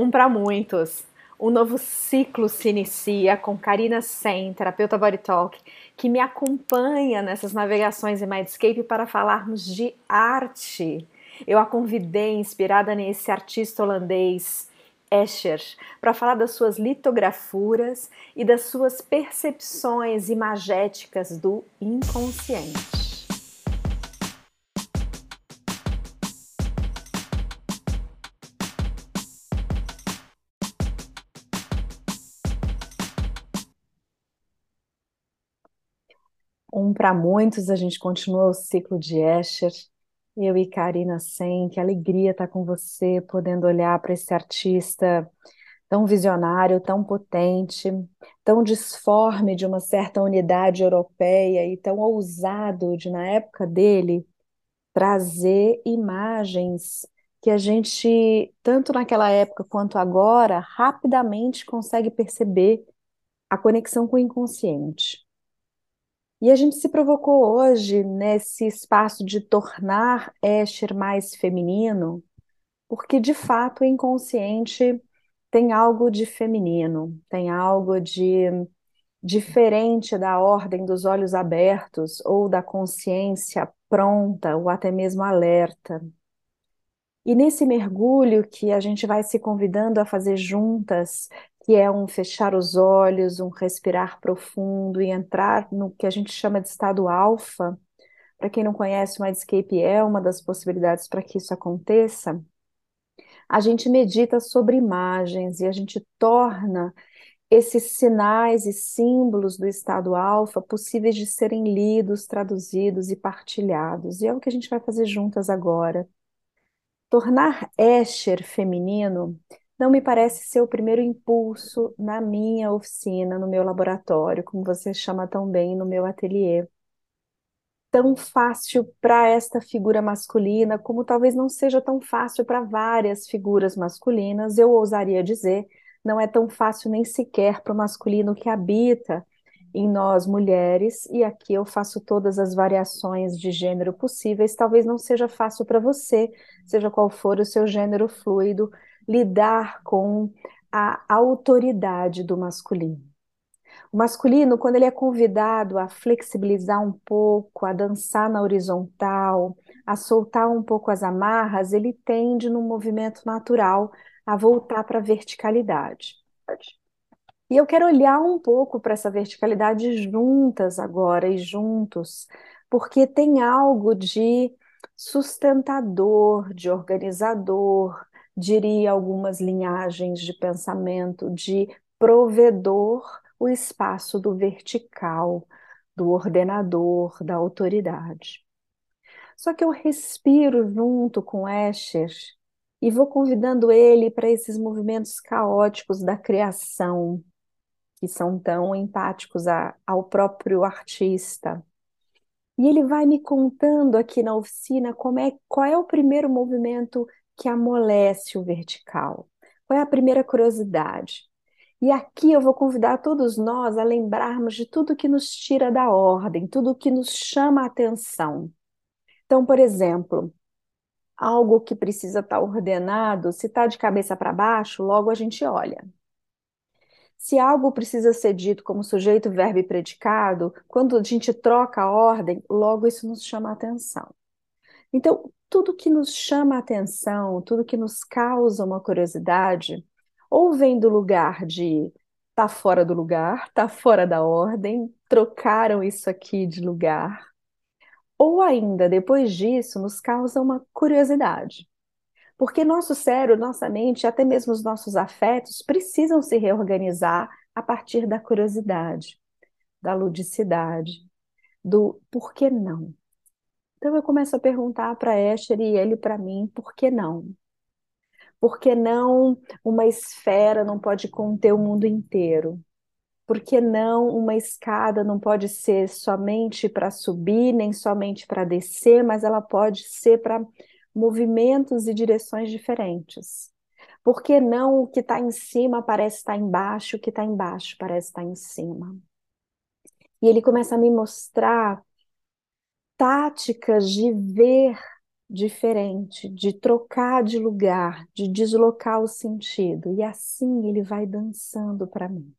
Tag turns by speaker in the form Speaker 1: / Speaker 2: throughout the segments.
Speaker 1: Um para muitos. Um novo ciclo se inicia com Karina Sen, terapeuta Body Talk, que me acompanha nessas navegações em Mindscape para falarmos de arte. Eu a convidei, inspirada nesse artista holandês, Escher, para falar das suas litografuras e das suas percepções imagéticas do inconsciente. Um para muitos, a gente continua o ciclo de Escher. Eu e Karina Sen, que alegria estar com você, podendo olhar para esse artista tão visionário, tão potente, tão disforme de uma certa unidade europeia e tão ousado de, na época dele, trazer imagens que a gente, tanto naquela época quanto agora, rapidamente consegue perceber a conexão com o inconsciente. E a gente se provocou hoje nesse espaço de tornar Escher mais feminino, porque de fato o inconsciente tem algo de feminino, tem algo de diferente da ordem dos olhos abertos ou da consciência pronta ou até mesmo alerta. E nesse mergulho que a gente vai se convidando a fazer juntas, que é um fechar os olhos, um respirar profundo e entrar no que a gente chama de estado alfa. Para quem não conhece, o Mindscape é uma das possibilidades para que isso aconteça. A gente medita sobre imagens e a gente torna esses sinais e símbolos do estado alfa possíveis de serem lidos, traduzidos e partilhados. E é o que a gente vai fazer juntas agora. Tornar Escher feminino não me parece ser o primeiro impulso na minha oficina, no meu laboratório, como você chama tão bem no meu ateliê. Tão fácil para esta figura masculina, como talvez não seja tão fácil para várias figuras masculinas, eu ousaria dizer, não é tão fácil nem sequer para o masculino que habita em nós mulheres, e aqui eu faço todas as variações de gênero possíveis, talvez não seja fácil para você, seja qual for o seu gênero fluido, lidar com a autoridade do masculino. O masculino, quando ele é convidado a flexibilizar um pouco, a dançar na horizontal, a soltar um pouco as amarras, ele tende, num movimento natural, a voltar para a verticalidade. E eu quero olhar um pouco para essa verticalidade juntas agora e juntos, porque tem algo de sustentador, de organizador, diria algumas linhagens de pensamento, de provedor o espaço do vertical, do ordenador, da autoridade. Só que eu respiro junto com Escher e vou convidando ele para esses movimentos caóticos da criação, que são tão empáticos a, ao próprio artista. E ele vai me contando aqui na oficina como é, qual é o primeiro movimento que amolece o vertical? Qual é a primeira curiosidade? E aqui eu vou convidar todos nós a lembrarmos de tudo que nos tira da ordem, tudo que nos chama a atenção. Então, por exemplo, algo que precisa estar ordenado, se está de cabeça para baixo, logo a gente olha. Se algo precisa ser dito como sujeito, verbo e predicado, quando a gente troca a ordem, logo isso nos chama a atenção. Então, tudo que nos chama a atenção, tudo que nos causa uma curiosidade, ou vem do lugar de tá fora do lugar, tá fora da ordem, trocaram isso aqui de lugar, ou ainda depois disso nos causa uma curiosidade. Porque nosso cérebro, nossa mente, até mesmo os nossos afetos precisam se reorganizar a partir da curiosidade, da ludicidade, do por que não? Então eu começo a perguntar para Escher e ele para mim, por que não? Por que não uma esfera não pode conter o mundo inteiro? Por que não uma escada não pode ser somente para subir, nem somente para descer, mas ela pode ser para movimentos e direções diferentes? Por que não o que está em cima parece estar embaixo, o que está embaixo parece estar em cima? E ele começa a me mostrar táticas de ver diferente, de trocar de lugar, de deslocar o sentido. E assim ele vai dançando para mim.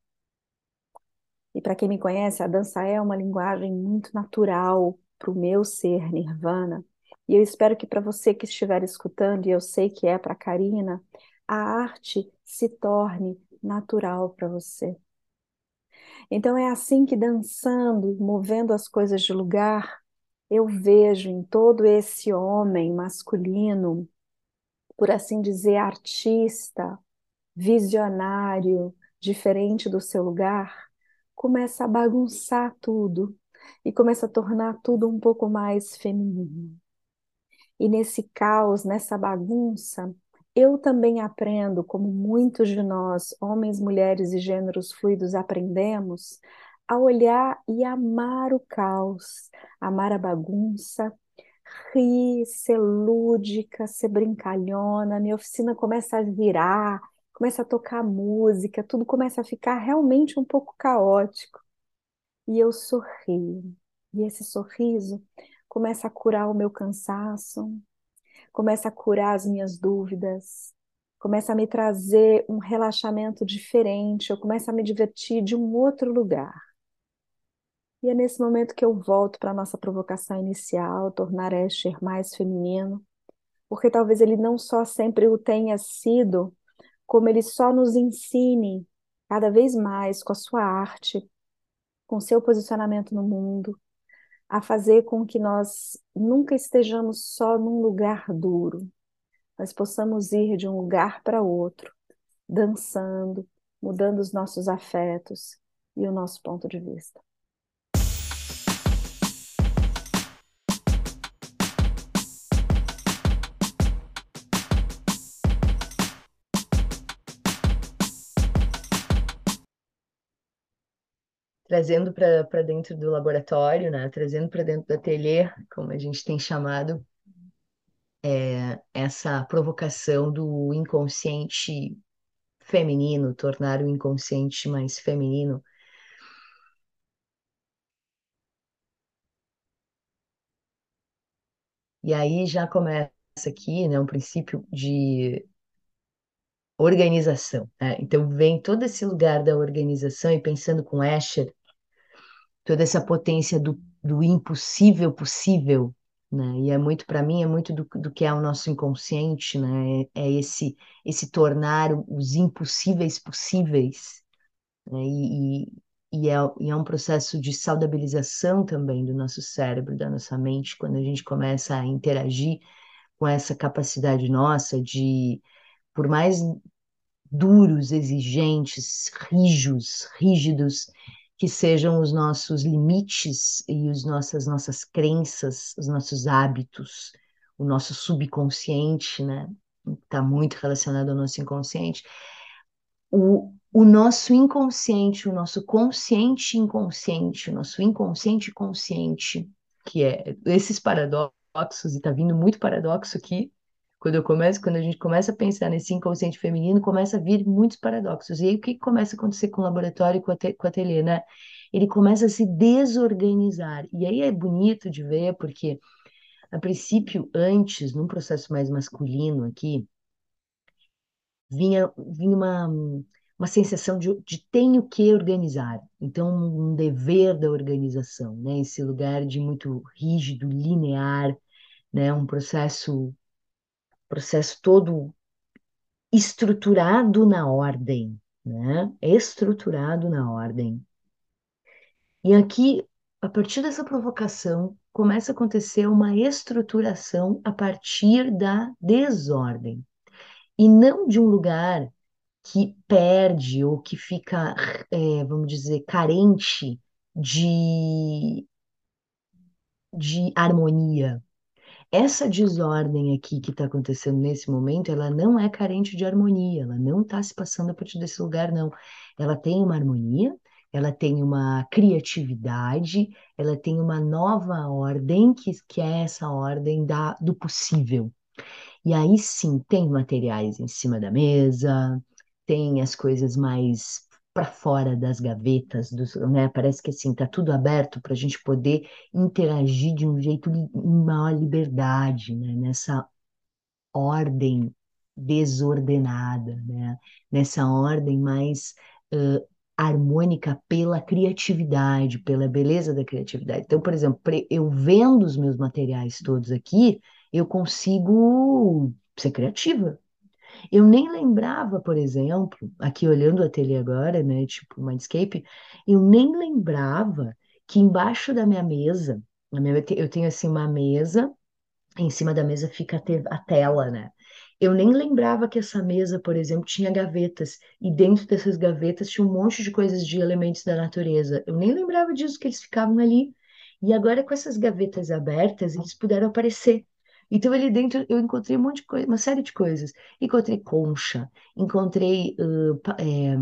Speaker 1: E para quem me conhece, a dança é uma linguagem muito natural para o meu ser nirvana. E eu espero que para você que estiver escutando, e eu sei que é para Karina, a arte se torne natural para você. Então é assim que dançando, movendo as coisas de lugar, eu vejo em todo esse homem masculino, por assim dizer, artista, visionário, diferente do seu lugar, começa a bagunçar tudo e começa a tornar tudo um pouco mais feminino. E nesse caos, nessa bagunça, eu também aprendo, como muitos de nós, homens, mulheres e gêneros fluidos, aprendemos a olhar e amar o caos, amar a bagunça, rir, ser lúdica, ser brincalhona. Minha oficina começa a virar, começa a tocar música, tudo começa a ficar realmente um pouco caótico. E eu sorrio. E esse sorriso começa a curar o meu cansaço, começa a curar as minhas dúvidas, começa a me trazer um relaxamento diferente, eu começo a me divertir de um outro lugar. E é nesse momento que eu volto para a nossa provocação inicial, tornar Escher mais feminino, porque talvez ele não só sempre o tenha sido, como ele só nos ensine cada vez mais com a sua arte, com seu posicionamento no mundo, a fazer com que nós nunca estejamos só num lugar duro, mas possamos ir de um lugar para outro, dançando, mudando os nossos afetos e o nosso ponto de vista.
Speaker 2: Trazendo para dentro do laboratório, né? trazendo para dentro do ateliê, como a gente tem chamado, é, essa provocação do inconsciente feminino, tornar o inconsciente mais feminino. E aí já começa aqui, né, um princípio de organização. Né? Então vem todo esse lugar da organização e pensando com Escher, toda essa potência do, do impossível possível, né? E é muito para mim é muito do, do que é o nosso inconsciente, né? É, é esse esse tornar os impossíveis possíveis, né? E, e, e, é, e é um processo de saudabilização também do nosso cérebro, da nossa mente, quando a gente começa a interagir com essa capacidade nossa de, por mais duros, exigentes, rijos, rígidos que sejam os nossos limites e as nossas, nossas crenças, os nossos hábitos, o nosso subconsciente, né? Está muito relacionado ao nosso inconsciente. O, o nosso inconsciente, o nosso consciente inconsciente, o nosso inconsciente consciente, que é esses paradoxos, e está vindo muito paradoxo aqui, quando eu começo, quando a gente começa a pensar nesse inconsciente feminino, começa a vir muitos paradoxos. E aí o que começa a acontecer com o laboratório e com, com o ateliê, né? Ele começa a se desorganizar. E aí é bonito de ver, porque a princípio, antes, num processo mais masculino aqui, vinha, vinha uma, uma sensação de, de tenho que organizar. Então, um dever da organização, né? Esse lugar de muito rígido, linear, né? Um processo processo todo estruturado na ordem, né? Estruturado na ordem. E aqui, a partir dessa provocação, começa a acontecer uma estruturação a partir da desordem. E não de um lugar que perde ou que fica, é, vamos dizer, carente de, de harmonia, essa desordem aqui que está acontecendo nesse momento, ela não é carente de harmonia, ela não está se passando a partir desse lugar, não. Ela tem uma harmonia, ela tem uma criatividade, ela tem uma nova ordem, que, que é essa ordem da, do possível. E aí sim, tem materiais em cima da mesa, tem as coisas mais para fora das gavetas, dos, né? Parece que assim tá tudo aberto para a gente poder interagir de um jeito em maior liberdade, né? Nessa ordem desordenada, né? Nessa ordem mais uh, harmônica pela criatividade, pela beleza da criatividade. Então, por exemplo, eu vendo os meus materiais todos aqui, eu consigo ser criativa. Eu nem lembrava, por exemplo, aqui olhando o ateliê agora, né, tipo Mindscape, eu nem lembrava que embaixo da minha mesa, eu tenho assim uma mesa, em cima da mesa fica a tela, né? Eu nem lembrava que essa mesa, por exemplo, tinha gavetas, e dentro dessas gavetas tinha um monte de coisas de elementos da natureza. Eu nem lembrava disso, que eles ficavam ali. E agora, com essas gavetas abertas, eles puderam aparecer. Então, ali dentro eu encontrei um monte de coisa, uma série de coisas. Encontrei concha, encontrei uh, é,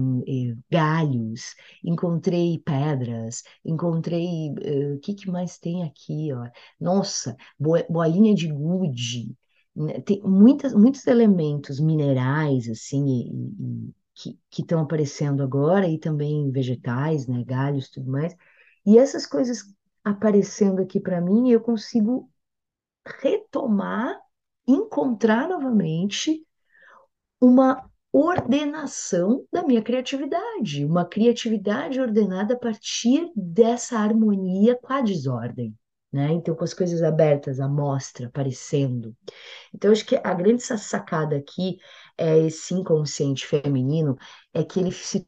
Speaker 2: é, galhos, encontrei pedras, encontrei. O uh, que, que mais tem aqui? Ó? Nossa, bolinha de gude. Né, tem muitas, muitos elementos minerais, assim, e, e, que estão aparecendo agora, e também vegetais, né, galhos, tudo mais. E essas coisas aparecendo aqui para mim, eu consigo retomar, encontrar novamente uma ordenação da minha criatividade, uma criatividade ordenada a partir dessa harmonia com a desordem, né? Então, com as coisas abertas, a mostra aparecendo. Então, acho que a grande sacada aqui é esse inconsciente feminino, é que ele se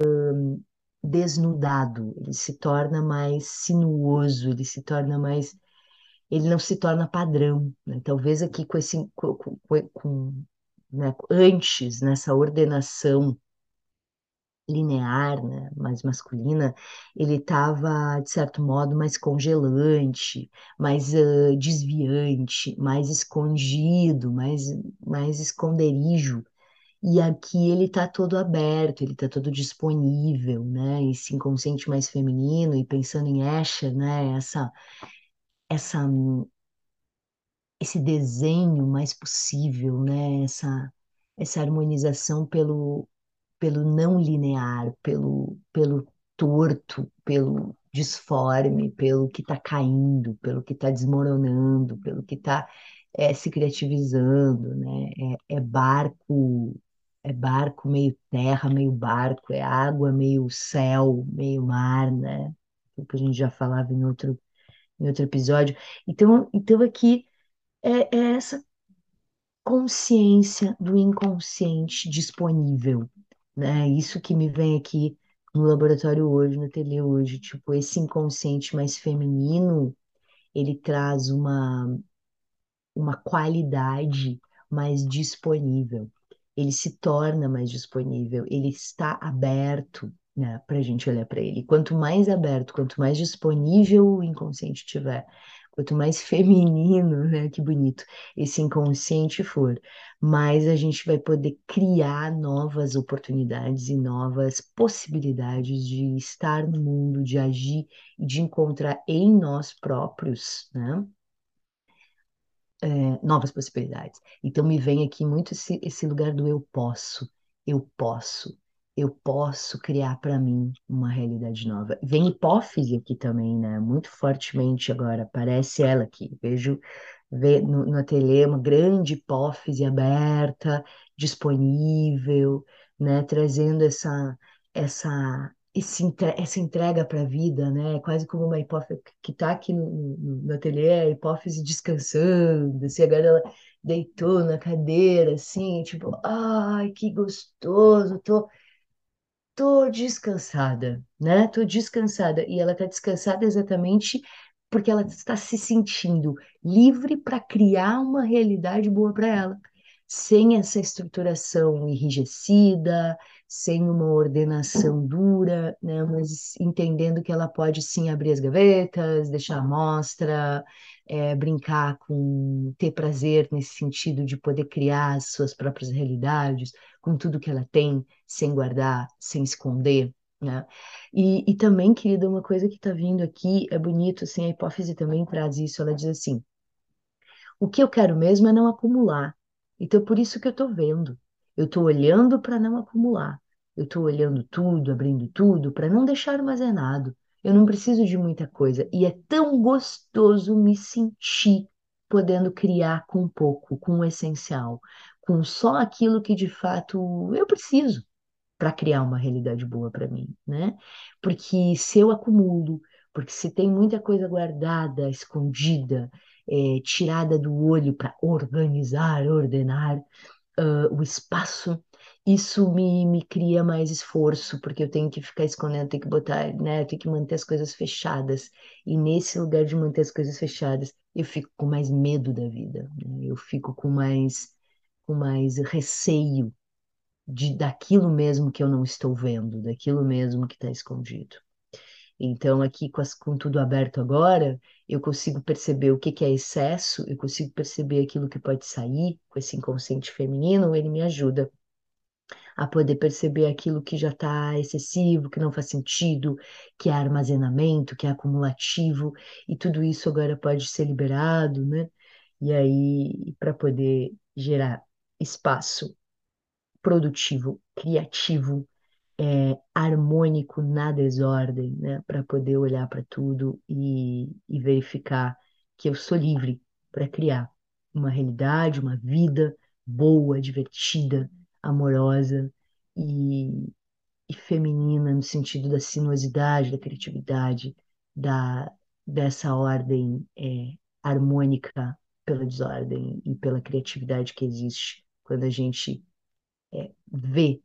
Speaker 2: um, desnudado, ele se torna mais sinuoso, ele se torna mais ele não se torna padrão. Né? Talvez aqui com esse com, com, com né, antes nessa ordenação linear, né, mais masculina, ele estava de certo modo mais congelante, mais uh, desviante, mais escondido, mais mais esconderijo. E aqui ele está todo aberto, ele está todo disponível, né? Esse inconsciente mais feminino e pensando em Escher, né? Essa essa esse desenho mais possível, né? Essa essa harmonização pelo pelo não linear, pelo pelo torto, pelo disforme, pelo que está caindo, pelo que está desmoronando, pelo que está é, se criativizando, né? É, é barco, é barco meio terra, meio barco, é água meio céu, meio mar, né? O que a gente já falava em outro em outro episódio. Então, então aqui é, é essa consciência do inconsciente disponível, né? Isso que me vem aqui no laboratório hoje, no ateliê hoje, tipo, esse inconsciente mais feminino, ele traz uma, uma qualidade mais disponível, ele se torna mais disponível, ele está aberto né, para a gente olhar para ele. Quanto mais aberto, quanto mais disponível o inconsciente tiver, quanto mais feminino, né, que bonito, esse inconsciente for, mais a gente vai poder criar novas oportunidades e novas possibilidades de estar no mundo, de agir e de encontrar em nós próprios, né? É, novas possibilidades. Então me vem aqui muito esse, esse lugar do eu posso, eu posso, eu posso criar para mim uma realidade nova. Vem hipófise aqui também, né? Muito fortemente agora, aparece ela aqui. Vejo no, no ateliê uma grande hipófise aberta, disponível, né? Trazendo essa essa esse, essa entrega para a vida, né? Quase como uma hipófise que está aqui no, no, no ateliê, a hipófise descansando, assim, agora ela deitou na cadeira, assim, tipo, ai, que gostoso, tô tô descansada, né? Tô descansada. E ela tá descansada exatamente porque ela está se sentindo livre para criar uma realidade boa para ela, sem essa estruturação enrijecida, sem uma ordenação dura, né? Mas entendendo que ela pode sim abrir as gavetas, deixar a mostra, é, brincar com, ter prazer nesse sentido de poder criar as suas próprias realidades, com tudo que ela tem, sem guardar, sem esconder. Né? E, e também, querida, uma coisa que está vindo aqui é bonito, assim, a hipófise também traz isso, ela diz assim, o que eu quero mesmo é não acumular, então por isso que eu estou vendo, eu estou olhando para não acumular, eu estou olhando tudo, abrindo tudo, para não deixar armazenado. Eu não preciso de muita coisa. E é tão gostoso me sentir podendo criar com pouco, com o essencial, com só aquilo que de fato eu preciso para criar uma realidade boa para mim, né? Porque se eu acumulo, porque se tem muita coisa guardada, escondida, é, tirada do olho para organizar, ordenar uh, o espaço, isso me, me cria mais esforço, porque eu tenho que ficar escondendo, tenho que botar, né? Eu tenho que manter as coisas fechadas. E nesse lugar de manter as coisas fechadas, eu fico com mais medo da vida, né? Eu fico com mais, com mais receio de daquilo mesmo que eu não estou vendo, daquilo mesmo que está escondido. Então, aqui com, as, com, tudo aberto agora, eu consigo perceber o que, que é excesso, eu consigo perceber aquilo que pode sair com esse inconsciente feminino, ele me ajuda a poder perceber aquilo que já está excessivo, que não faz sentido, que é armazenamento, que é acumulativo, e tudo isso agora pode ser liberado, né? E aí, para poder gerar espaço produtivo, criativo, é, harmônico na desordem, né? Para poder olhar para tudo e, e verificar que eu sou livre para criar uma realidade, uma vida boa, divertida, amorosa e, e feminina no sentido da sinuosidade, da criatividade, da, dessa ordem é, harmônica pela desordem e pela criatividade que existe quando a gente é, vê,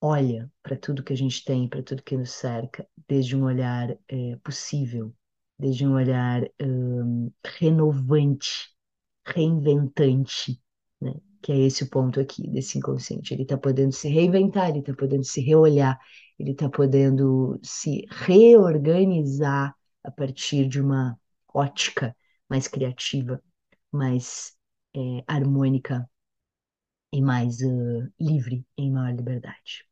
Speaker 2: olha para tudo que a gente tem, para tudo que nos cerca, desde um olhar é, possível, desde um olhar um, renovante, reinventante, né? Que é esse o ponto aqui desse inconsciente. Ele está podendo se reinventar, ele está podendo se reolhar, ele está podendo se reorganizar a partir de uma ótica mais criativa, mais é, harmônica e mais uh, livre, em maior liberdade.